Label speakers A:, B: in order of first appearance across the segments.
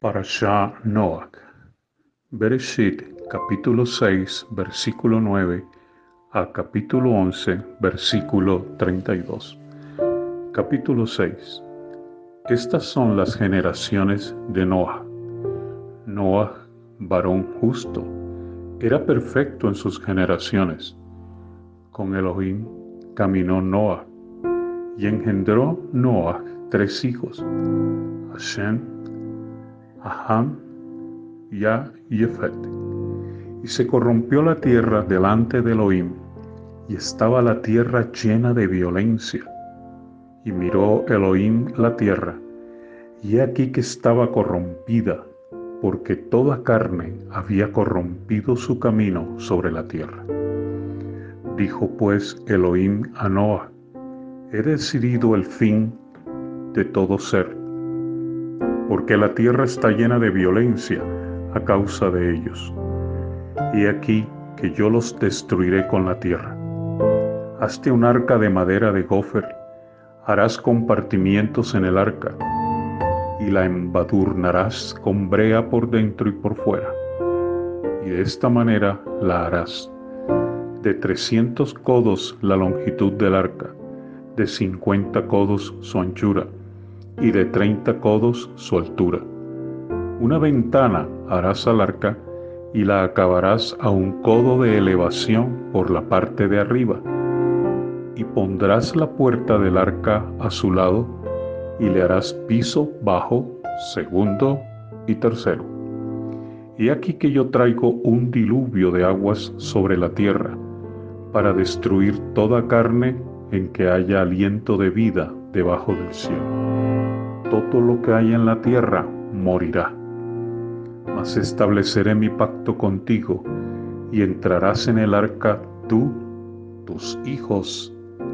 A: Parashá Noach. Bereshit, capítulo 6, versículo 9 a capítulo 11, versículo 32. Capítulo 6. Estas son las generaciones de Noah. Noah, varón justo, era perfecto en sus generaciones. Con Elohim caminó Noah y engendró Noah tres hijos, Hashem, Aham y. Y se corrompió la tierra delante de Elohim, y estaba la tierra llena de violencia. Y miró Elohim la tierra, y aquí que estaba corrompida, porque toda carne había corrompido su camino sobre la tierra. Dijo pues Elohim a Noah, he decidido el fin de todo ser porque la tierra está llena de violencia a causa de ellos. Y aquí que yo los destruiré con la tierra. Hazte un arca de madera de gofer, harás compartimientos en el arca, y la embadurnarás con brea por dentro y por fuera. Y de esta manera la harás. De trescientos codos la longitud del arca, de cincuenta codos su anchura, y de treinta codos su altura. Una ventana harás al arca y la acabarás a un codo de elevación por la parte de arriba. Y pondrás la puerta del arca a su lado y le harás piso bajo, segundo y tercero. Y aquí que yo traigo un diluvio de aguas sobre la tierra para destruir toda carne en que haya aliento de vida debajo del cielo todo lo que hay en la tierra morirá. Mas estableceré mi pacto contigo y entrarás en el arca tú, tus hijos,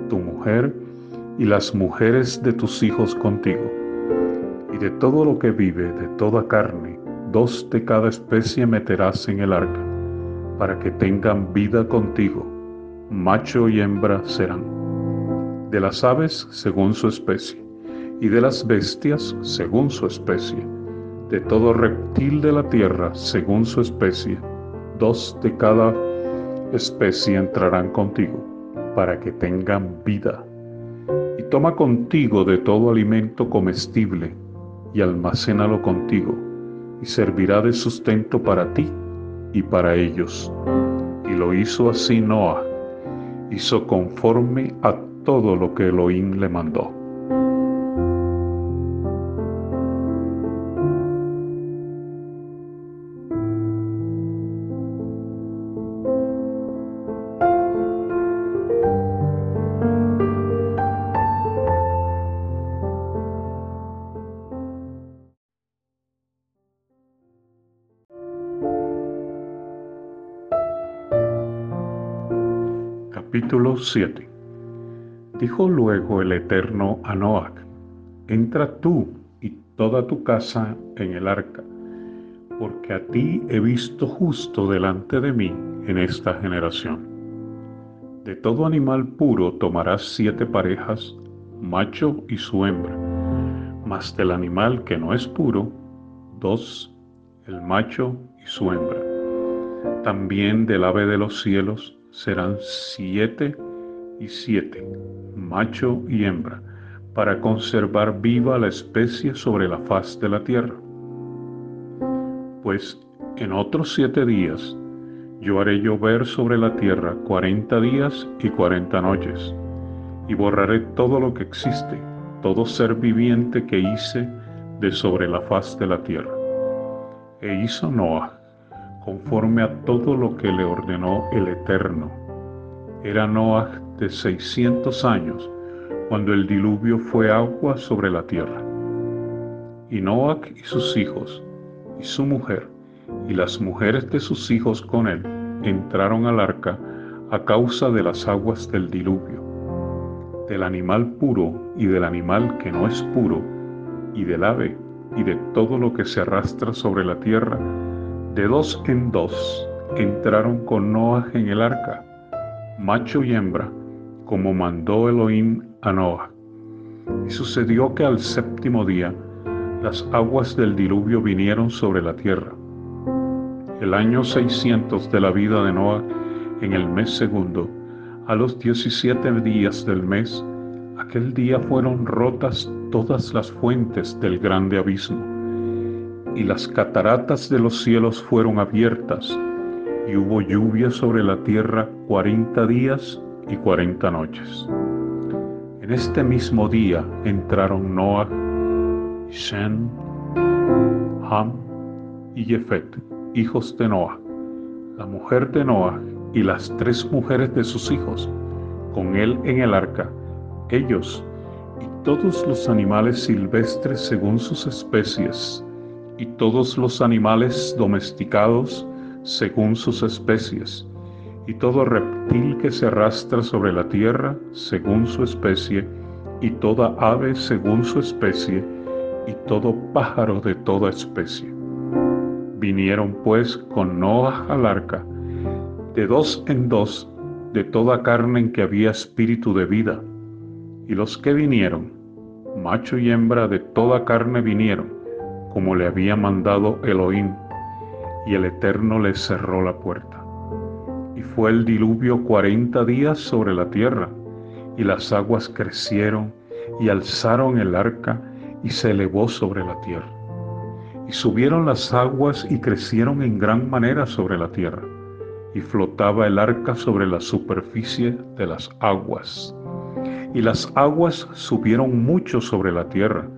A: tu mujer y las mujeres de tus hijos contigo. Y de todo lo que vive, de toda carne, dos de cada especie meterás en el arca, para que tengan vida contigo. Macho y hembra serán. De las aves según su especie y de las bestias según su especie, de todo reptil de la tierra según su especie, dos de cada especie entrarán contigo, para que tengan vida. Y toma contigo de todo alimento comestible, y almacénalo contigo, y servirá de sustento para ti y para ellos. Y lo hizo así Noah, hizo conforme a todo lo que Elohim le mandó. Capítulo 7 Dijo luego el Eterno a Noach, entra tú y toda tu casa en el arca, porque a ti he visto justo delante de mí en esta generación. De todo animal puro tomarás siete parejas, macho y su hembra, mas del animal que no es puro, dos, el macho y su hembra. También del ave de los cielos, serán siete y siete, macho y hembra, para conservar viva la especie sobre la faz de la tierra. Pues en otros siete días yo haré llover sobre la tierra cuarenta días y cuarenta noches, y borraré todo lo que existe, todo ser viviente que hice de sobre la faz de la tierra. E hizo Noah conforme a todo lo que le ordenó el Eterno. Era Noah de seiscientos años cuando el diluvio fue agua sobre la tierra. Y Noah y sus hijos, y su mujer, y las mujeres de sus hijos con él, entraron al arca a causa de las aguas del diluvio, del animal puro y del animal que no es puro, y del ave y de todo lo que se arrastra sobre la tierra, de dos en dos entraron con Noah en el arca, macho y hembra, como mandó Elohim a Noah. Y sucedió que al séptimo día las aguas del diluvio vinieron sobre la tierra. El año 600 de la vida de Noah, en el mes segundo, a los 17 días del mes, aquel día fueron rotas todas las fuentes del grande abismo, y las cataratas de los cielos fueron abiertas, y hubo lluvia sobre la tierra cuarenta días y cuarenta noches. En este mismo día entraron Noah, Shem, Ham y Jefet, hijos de Noah, la mujer de Noah y las tres mujeres de sus hijos, con él en el arca, ellos y todos los animales silvestres según sus especies, y todos los animales domesticados según sus especies, y todo reptil que se arrastra sobre la tierra según su especie, y toda ave según su especie, y todo pájaro de toda especie. Vinieron pues con Noah al arca, de dos en dos, de toda carne en que había espíritu de vida. Y los que vinieron, macho y hembra de toda carne vinieron, como le había mandado Elohim, y el Eterno les cerró la puerta. Y fue el diluvio cuarenta días sobre la tierra, y las aguas crecieron y alzaron el arca y se elevó sobre la tierra. Y subieron las aguas y crecieron en gran manera sobre la tierra, y flotaba el arca sobre la superficie de las aguas. Y las aguas subieron mucho sobre la tierra,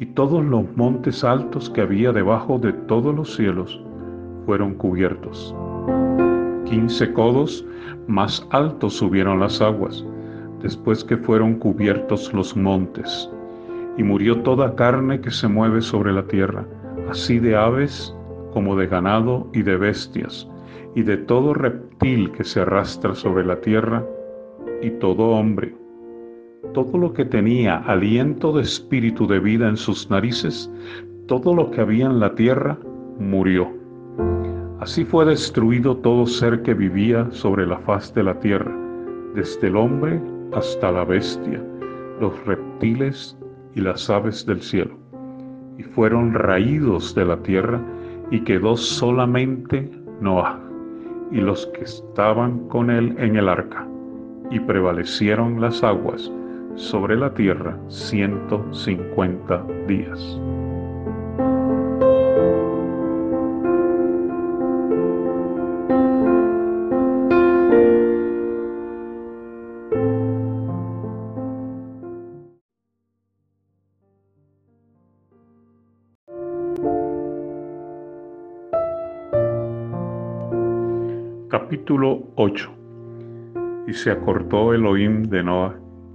A: y todos los montes altos que había debajo de todos los cielos fueron cubiertos quince codos más altos subieron las aguas, después que fueron cubiertos los montes. Y murió toda carne que se mueve sobre la tierra, así de aves como de ganado y de bestias, y de todo reptil que se arrastra sobre la tierra, y todo hombre. Todo lo que tenía aliento de espíritu de vida en sus narices, todo lo que había en la tierra, murió. Así fue destruido todo ser que vivía sobre la faz de la tierra, desde el hombre hasta la bestia, los reptiles y las aves del cielo. Y fueron raídos de la tierra y quedó solamente Noah y los que estaban con él en el arca. Y prevalecieron las aguas sobre la tierra ciento cincuenta días. Capítulo 8 Y se acordó Elohim de Noah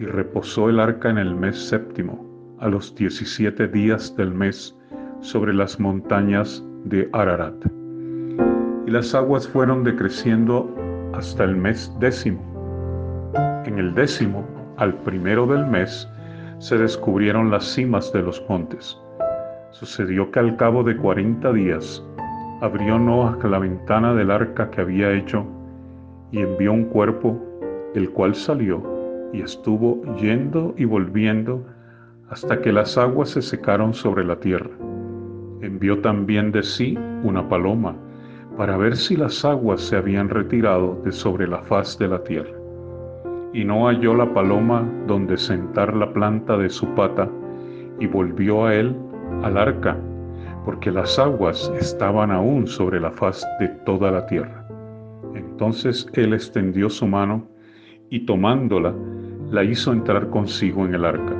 A: y reposó el arca en el mes séptimo, a los diecisiete días del mes, sobre las montañas de Ararat. Y las aguas fueron decreciendo hasta el mes décimo. En el décimo, al primero del mes, se descubrieron las cimas de los montes. Sucedió que al cabo de cuarenta días, abrió Noah la ventana del arca que había hecho y envió un cuerpo, el cual salió y estuvo yendo y volviendo hasta que las aguas se secaron sobre la tierra. Envió también de sí una paloma para ver si las aguas se habían retirado de sobre la faz de la tierra. Y no halló la paloma donde sentar la planta de su pata y volvió a él al arca porque las aguas estaban aún sobre la faz de toda la tierra. Entonces él extendió su mano y tomándola, la hizo entrar consigo en el arca.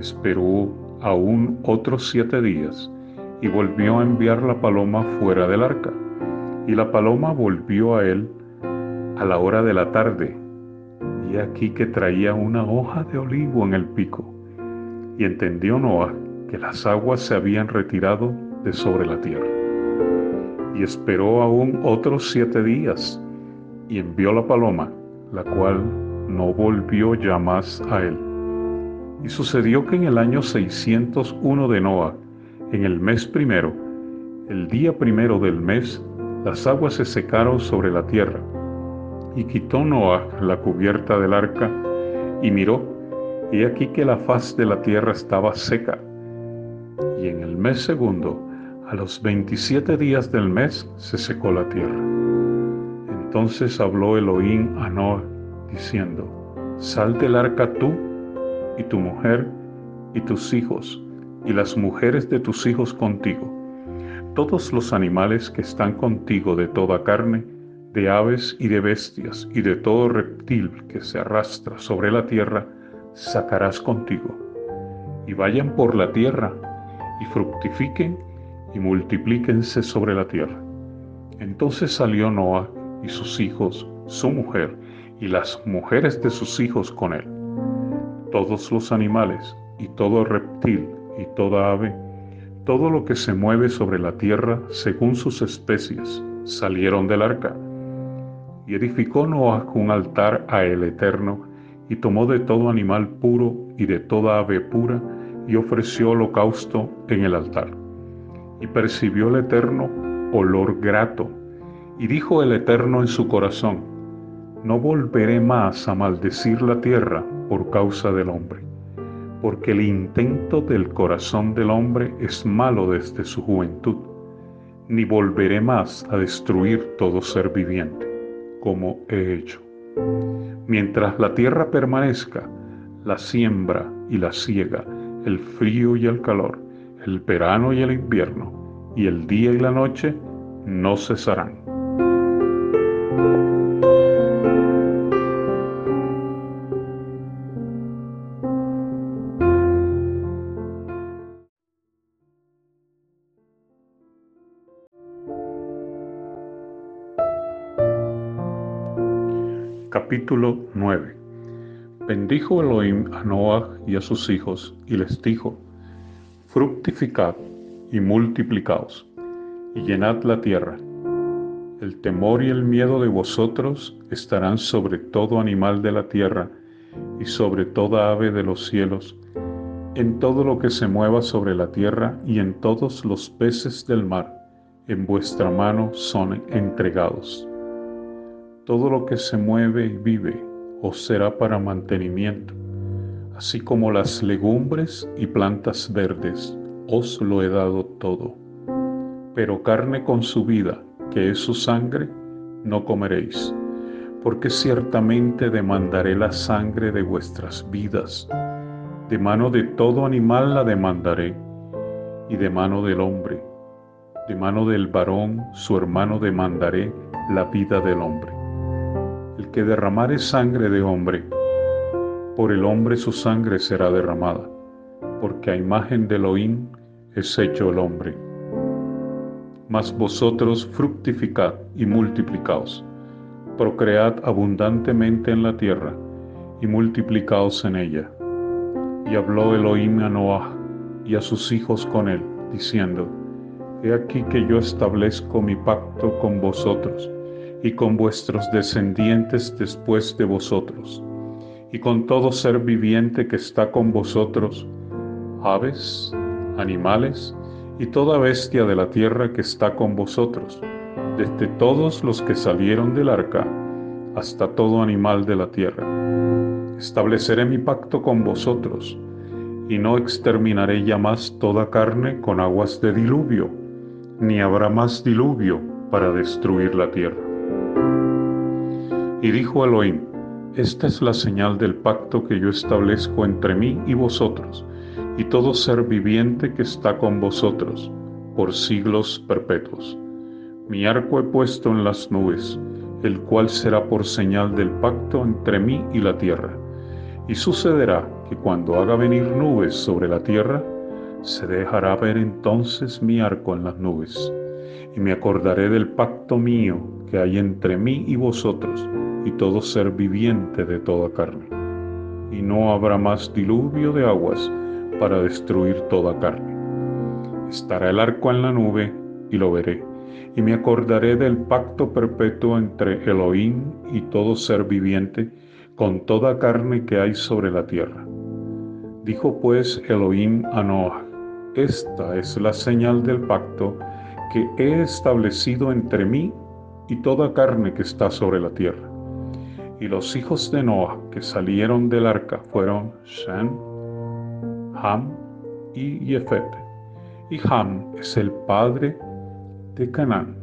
A: Esperó aún otros siete días y volvió a enviar la paloma fuera del arca. Y la paloma volvió a él a la hora de la tarde, y aquí que traía una hoja de olivo en el pico. Y entendió Noah que las aguas se habían retirado de sobre la tierra. Y esperó aún otros siete días y envió la paloma, la cual no volvió ya más a él. Y sucedió que en el año 601 de Noah, en el mes primero, el día primero del mes, las aguas se secaron sobre la tierra. Y quitó Noah la cubierta del arca y miró, y aquí que la faz de la tierra estaba seca. Y en el mes segundo, a los veintisiete días del mes, se secó la tierra. Entonces habló Elohim a Noah, diciendo, Sal del arca tú y tu mujer y tus hijos y las mujeres de tus hijos contigo, todos los animales que están contigo de toda carne, de aves y de bestias y de todo reptil que se arrastra sobre la tierra, sacarás contigo. Y vayan por la tierra y fructifiquen y multiplíquense sobre la tierra. Entonces salió Noah y sus hijos, su mujer y las mujeres de sus hijos con él. Todos los animales y todo reptil y toda ave, todo lo que se mueve sobre la tierra según sus especies, salieron del arca. Y edificó Noah un altar a el Eterno, y tomó de todo animal puro y de toda ave pura, y ofreció holocausto en el altar. Y percibió el Eterno olor grato, y dijo el Eterno en su corazón, no volveré más a maldecir la tierra por causa del hombre porque el intento del corazón del hombre es malo desde su juventud, ni volveré más a destruir todo ser viviente, como he hecho. Mientras la tierra permanezca, la siembra y la siega, el frío y el calor, el verano y el invierno, y el día y la noche no cesarán. Capítulo 9 Bendijo Elohim a Noah y a sus hijos y les dijo, Fructificad y multiplicaos y llenad la tierra. El temor y el miedo de vosotros estarán sobre todo animal de la tierra y sobre toda ave de los cielos, en todo lo que se mueva sobre la tierra y en todos los peces del mar, en vuestra mano son entregados todo lo que se mueve y vive os será para mantenimiento, así como las legumbres y plantas verdes, os lo he dado todo. Pero carne con su vida, que es su sangre, no comeréis, porque ciertamente demandaré la sangre de vuestras vidas. De mano de todo animal la demandaré, y de mano del hombre, de mano del varón su hermano demandaré la vida del hombre el que derramare sangre de hombre, por el hombre su sangre será derramada, porque a imagen de Elohim es hecho el hombre. Mas vosotros fructificad y multiplicaos, procread abundantemente en la tierra y multiplicaos en ella. Y habló Elohim a Noah y a sus hijos con él, diciendo, He aquí que yo establezco mi pacto con vosotros y con vuestros descendientes después de vosotros, y con todo ser viviente que está con vosotros, aves, animales, y toda bestia de la tierra que está con vosotros, desde todos los que salieron del arca hasta todo animal de la tierra. Estableceré mi pacto con vosotros, y no exterminaré ya más toda carne con aguas de diluvio, ni habrá más diluvio para destruir la tierra. Y dijo Elohim, esta es la señal del pacto que yo establezco entre mí y vosotros, y todo ser viviente que está con vosotros, por siglos perpetuos. Mi arco he puesto en las nubes, el cual será por señal del pacto entre mí y la tierra. Y sucederá que cuando haga venir nubes sobre la tierra, se dejará ver entonces mi arco en las nubes, y me acordaré del pacto mío que hay entre mí y vosotros, y todo ser viviente de toda carne. Y no habrá más diluvio de aguas para destruir toda carne. Estará el arco en la nube y lo veré, y me acordaré del pacto perpetuo entre Elohim y todo ser viviente, con toda carne que hay sobre la tierra. Dijo pues Elohim a Noah, esta es la señal del pacto que he establecido entre mí y toda carne que está sobre la tierra. Y los hijos de Noah que salieron del arca fueron Shem, Ham y Jefet. Y Ham es el padre de Canaán.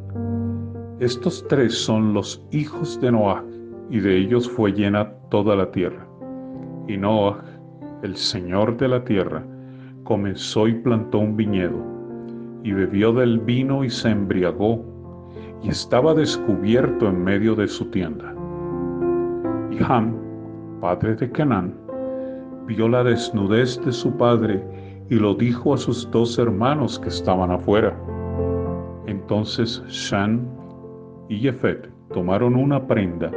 A: Estos tres son los hijos de Noah, y de ellos fue llena toda la tierra. Y Noah, el Señor de la tierra, comenzó y plantó un viñedo, y bebió del vino y se embriagó, y estaba descubierto en medio de su tienda. Y Ham, padre de Canaán, vio la desnudez de su padre y lo dijo a sus dos hermanos que estaban afuera. Entonces Shan y Jefet tomaron una prenda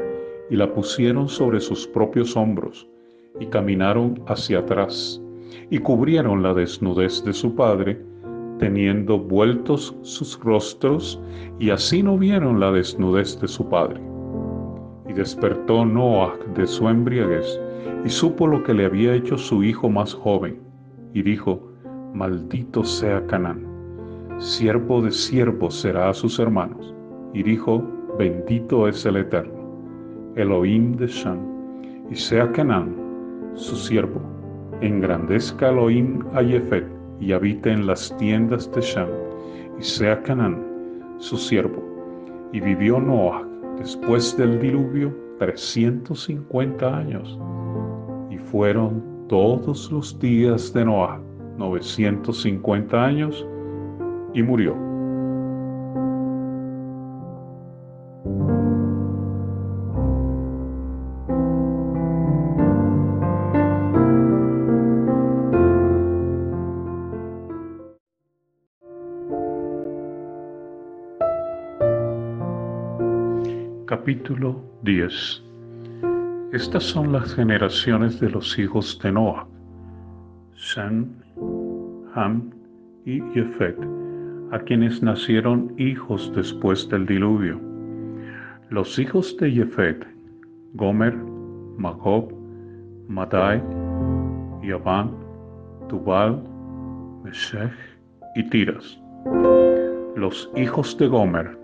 A: y la pusieron sobre sus propios hombros y caminaron hacia atrás y cubrieron la desnudez de su padre, teniendo vueltos sus rostros, y así no vieron la desnudez de su padre. Y despertó Noah de su embriaguez, y supo lo que le había hecho su hijo más joven, y dijo, Maldito sea Canaán, siervo de siervos será a sus hermanos. Y dijo, Bendito es el Eterno, Elohim de Shan, y sea Canaán su siervo engrandezca Elohim a Jefet y habite en las tiendas de Shem, y sea Canaán su siervo. Y vivió Noah después del diluvio 350 años, y fueron todos los días de Noah 950 años, y murió. Capítulo 10 Estas son las generaciones de los hijos de Noah, Sem, Ham y Jefet, a quienes nacieron hijos después del diluvio. Los hijos de Jefet, Gomer, Magob, Madai, Yaván, Tubal, Meshech y Tiras. Los hijos de Gomer,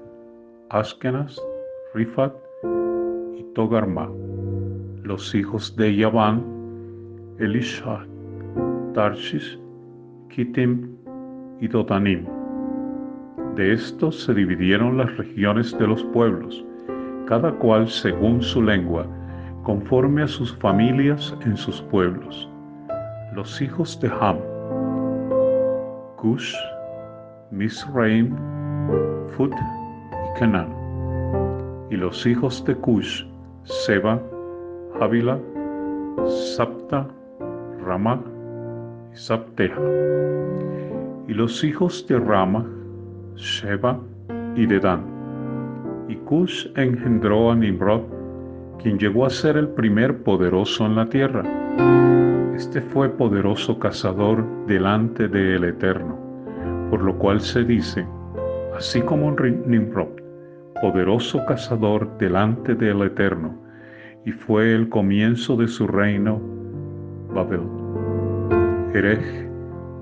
A: Askenas, Rifat y Togarma, los hijos de Yaván, Elisha, Tarshish, Kittim y Dotanim. De estos se dividieron las regiones de los pueblos, cada cual según su lengua, conforme a sus familias en sus pueblos. Los hijos de Ham, Cush, Misraim, Fut y Canaan y los hijos de Cush, Seba, Ávila, Sapta, Rama y Sapteja. Y los hijos de Rama, Sheba y Dedan. Y Cush engendró a Nimrod, quien llegó a ser el primer poderoso en la tierra. Este fue poderoso cazador delante del Eterno, por lo cual se dice, así como Nimrod poderoso cazador delante del Eterno, y fue el comienzo de su reino, Babel. Erej,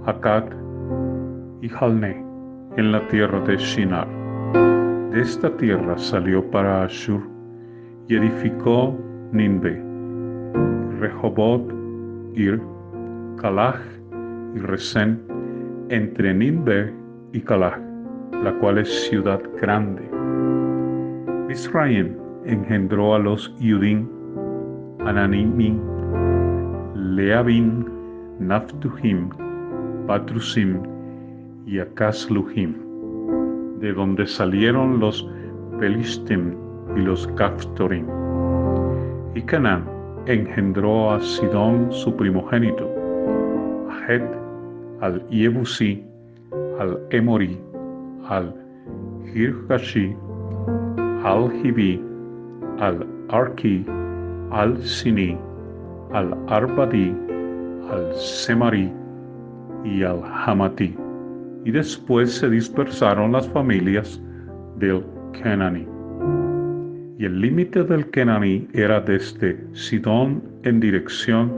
A: Akkad y Jalne en la tierra de Shinar. De esta tierra salió para Ashur y edificó Ninbe, Rehobot, Ir, Kalaj y Resen entre Ninbe y Kalaj, la cual es ciudad grande Israel engendró a los Yudim, Ananimim, Leabim, Naftuhim, Patrusim y Akasluhim, de donde salieron los Pelistim y los Kaftorim. Y Canaán engendró a Sidón su primogénito, a Het, al Yebusi, al Emori, al Hirkashi, al-Hibi, al-Arki, al-Sini, al-Arbadi, al-Semari y al Hamatí. Y después se dispersaron las familias del Kenaní. Y el límite del Kenaní era desde Sidón en dirección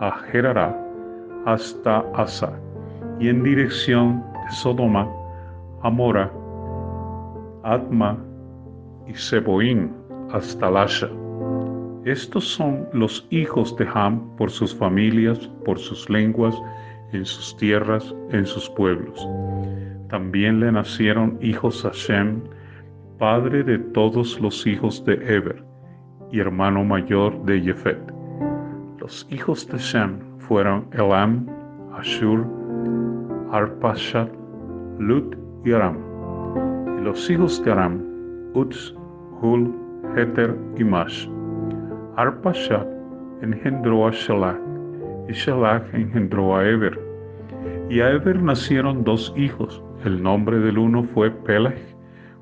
A: a Gerará hasta Asa, y en dirección de Sodoma, Amora, Atma y Seboín hasta Lasha. Estos son los hijos de Ham por sus familias, por sus lenguas, en sus tierras, en sus pueblos. También le nacieron hijos a Shem, padre de todos los hijos de Eber y hermano mayor de Jefet. Los hijos de Shem fueron Elam, Ashur, Arpashad, Lut y Aram. Y los hijos de Aram, Uz, Hul, Heter y Mash. Arpashad engendró a Shalach, y Shalach engendró a Eber. Y a Eber nacieron dos hijos. El nombre del uno fue Peleg,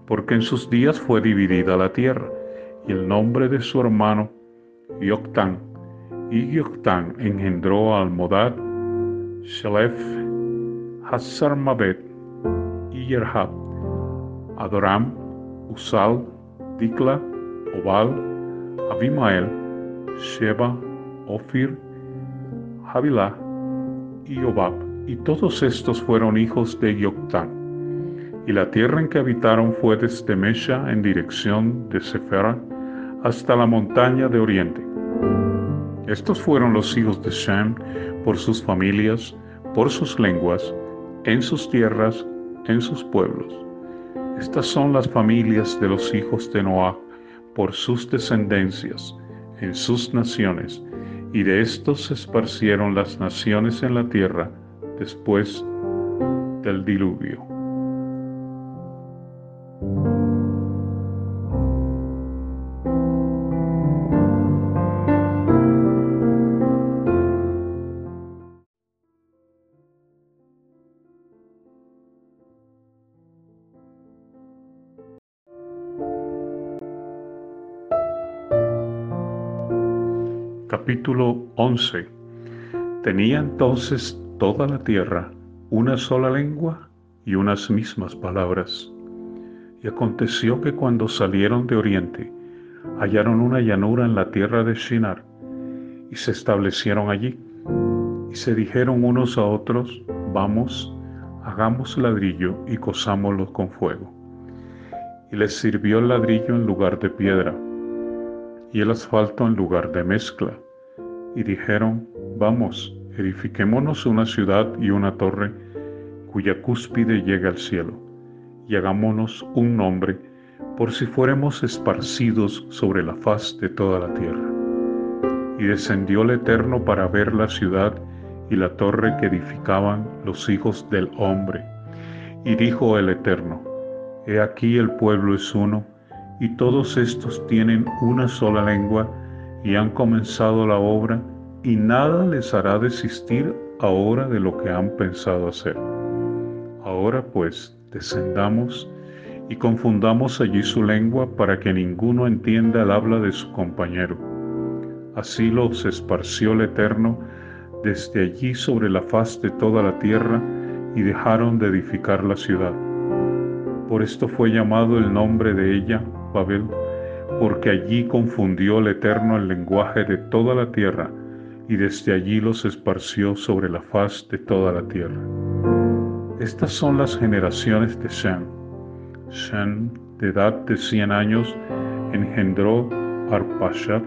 A: porque en sus días fue dividida la tierra, y el nombre de su hermano, Yoctán. Y Yoctán engendró a Almodad, Shalef, Hassarmabet y Yerhab, Adoram, Usal, Dikla, Obal, Abimael, Sheba, Ofir, Havilah y Obab, y todos estos fueron hijos de Yoctán. Y la tierra en que habitaron fue desde Mesha en dirección de Sefera hasta la montaña de oriente. Estos fueron los hijos de Shem por sus familias, por sus lenguas, en sus tierras, en sus pueblos. Estas son las familias de los hijos de Noah por sus descendencias, en sus naciones, y de estos se esparcieron las naciones en la tierra después del diluvio. Capítulo 11 Tenía entonces toda la tierra una sola lengua y unas mismas palabras. Y aconteció que cuando salieron de oriente, hallaron una llanura en la tierra de Shinar, y se establecieron allí. Y se dijeron unos a otros, vamos, hagamos ladrillo y cosámoslo con fuego. Y les sirvió el ladrillo en lugar de piedra, y el asfalto en lugar de mezcla. Y dijeron, vamos, edifiquémonos una ciudad y una torre cuya cúspide llega al cielo, y hagámonos un nombre por si fuéramos esparcidos sobre la faz de toda la tierra. Y descendió el Eterno para ver la ciudad y la torre que edificaban los hijos del hombre. Y dijo el Eterno, He aquí el pueblo es uno, y todos estos tienen una sola lengua, y han comenzado la obra, y nada les hará desistir ahora de lo que han pensado hacer. Ahora pues, descendamos y confundamos allí su lengua para que ninguno entienda el habla de su compañero. Así los esparció el Eterno desde allí sobre la faz de toda la tierra y dejaron de edificar la ciudad. Por esto fue llamado el nombre de ella Babel, porque allí confundió el Eterno el lenguaje de toda la tierra y desde allí los esparció sobre la faz de toda la tierra. Estas son las generaciones de Shem. Shem, de edad de cien años, engendró Arpashad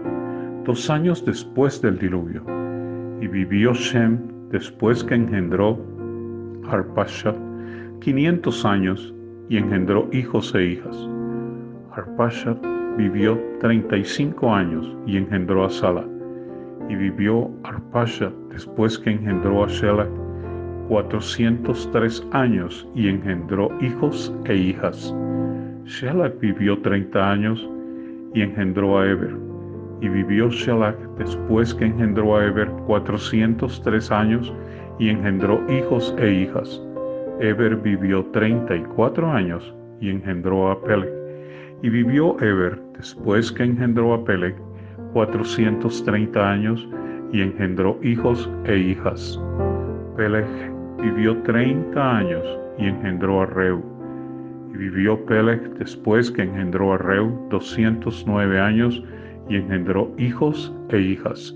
A: dos años después del diluvio, y vivió Shem después que engendró Arpashad quinientos años y engendró hijos e hijas. Vivió treinta y cinco años y engendró a Salah y vivió Arpashad después que engendró a Shelah 403 años y engendró hijos e hijas. Shelah vivió 30 años y engendró a Eber. Y vivió Shelah después que engendró a Eber 403 años y engendró hijos e hijas. Eber vivió 34 años y engendró a Peleg. Y vivió Eber después que engendró a Peleg 430 años y engendró hijos e hijas. Peleg vivió treinta años y engendró a Reu. Y vivió Peleg después que engendró a Reu doscientos nueve años y engendró hijos e hijas.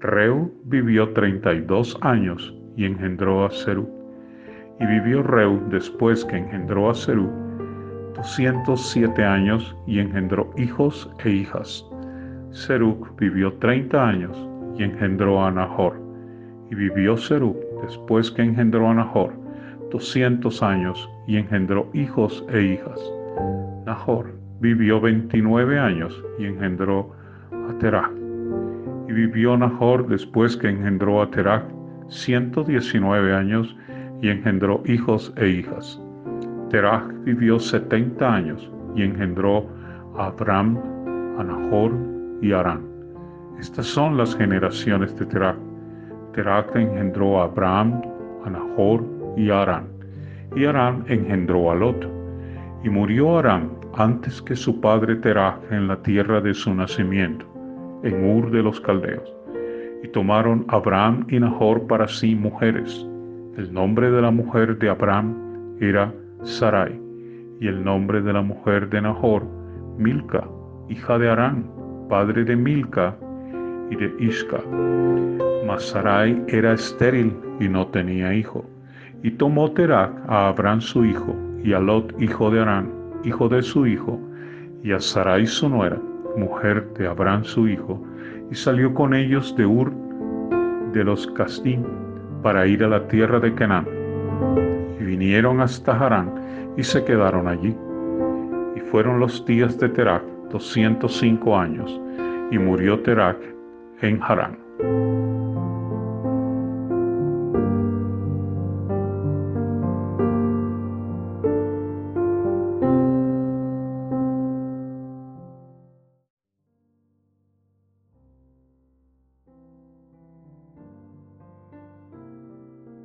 A: Reu vivió treinta y dos años y engendró a Serú. Y vivió Reu después que engendró a Serú doscientos siete años y engendró hijos e hijas. Serú vivió treinta años y engendró a Nahor. Y vivió Serú después que engendró a Nahor doscientos años y engendró hijos e hijas. Nahor vivió veintinueve años y engendró a Terach. Y vivió Nahor después que engendró a ciento diecinueve años y engendró hijos e hijas. Terach vivió setenta años y engendró a Abram, a y Arán. Estas son las generaciones de Terach. Terach engendró a Abraham, a y a Arán. Y Arán engendró a Lot. Y murió Arán antes que su padre Terach en la tierra de su nacimiento, en Ur de los Caldeos. Y tomaron Abraham y Nahor para sí mujeres. El nombre de la mujer de Abraham era Sarai, y el nombre de la mujer de Nahor, Milca, hija de Arán, padre de Milca y de Isca. Mas Sarai era estéril y no tenía hijo. Y tomó Terak a Abraham su hijo, y a Lot hijo de Arán, hijo de su hijo, y a Sarai su nuera, mujer de Abraham su hijo, y salió con ellos de Ur de los Casdim para ir a la tierra de Canaán. Vinieron hasta Harán y se quedaron allí. Y fueron los días de Terak doscientos cinco años, y murió Terak en Harán.